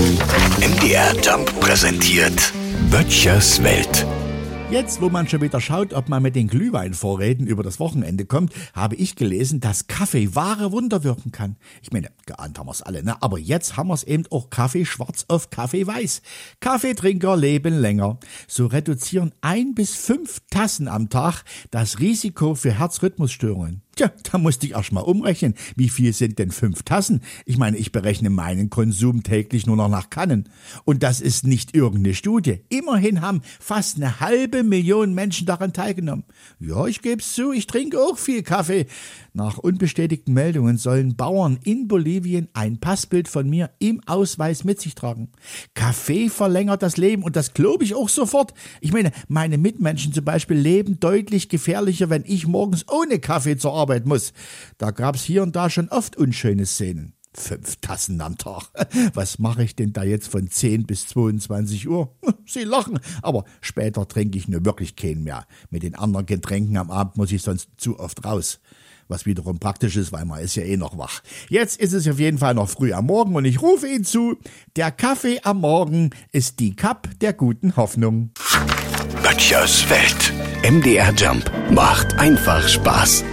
MDR Jump präsentiert Böttchers Welt. Jetzt, wo man schon wieder schaut, ob man mit den Glühweinvorräten über das Wochenende kommt, habe ich gelesen, dass Kaffee wahre Wunder wirken kann. Ich meine, geahnt haben wir es alle, ne? Aber jetzt haben wir es eben auch Kaffee schwarz auf Kaffee weiß. Kaffeetrinker leben länger. So reduzieren ein bis fünf Tassen am Tag das Risiko für Herzrhythmusstörungen. Tja, da musste ich erst mal umrechnen. Wie viel sind denn fünf Tassen? Ich meine, ich berechne meinen Konsum täglich nur noch nach Kannen. Und das ist nicht irgendeine Studie. Immerhin haben fast eine halbe Million Menschen daran teilgenommen. Ja, ich geb's zu, ich trinke auch viel Kaffee. Nach unbestätigten Meldungen sollen Bauern in Bolivien ein Passbild von mir im Ausweis mit sich tragen. Kaffee verlängert das Leben und das glaube ich auch sofort. Ich meine, meine Mitmenschen zum Beispiel leben deutlich gefährlicher, wenn ich morgens ohne Kaffee zur Arbeit muss. Da gab's hier und da schon oft unschöne Szenen. Fünf Tassen am Tag. Was mache ich denn da jetzt von 10 bis 22 Uhr? Sie lachen, aber später trinke ich nur wirklich keinen mehr. Mit den anderen Getränken am Abend muss ich sonst zu oft raus was wiederum praktisch ist, weil man ist ja eh noch wach. Jetzt ist es auf jeden Fall noch früh am Morgen und ich rufe ihn zu, der Kaffee am Morgen ist die Cup der guten Hoffnung. Böttchers Welt. MDR Jump macht einfach Spaß.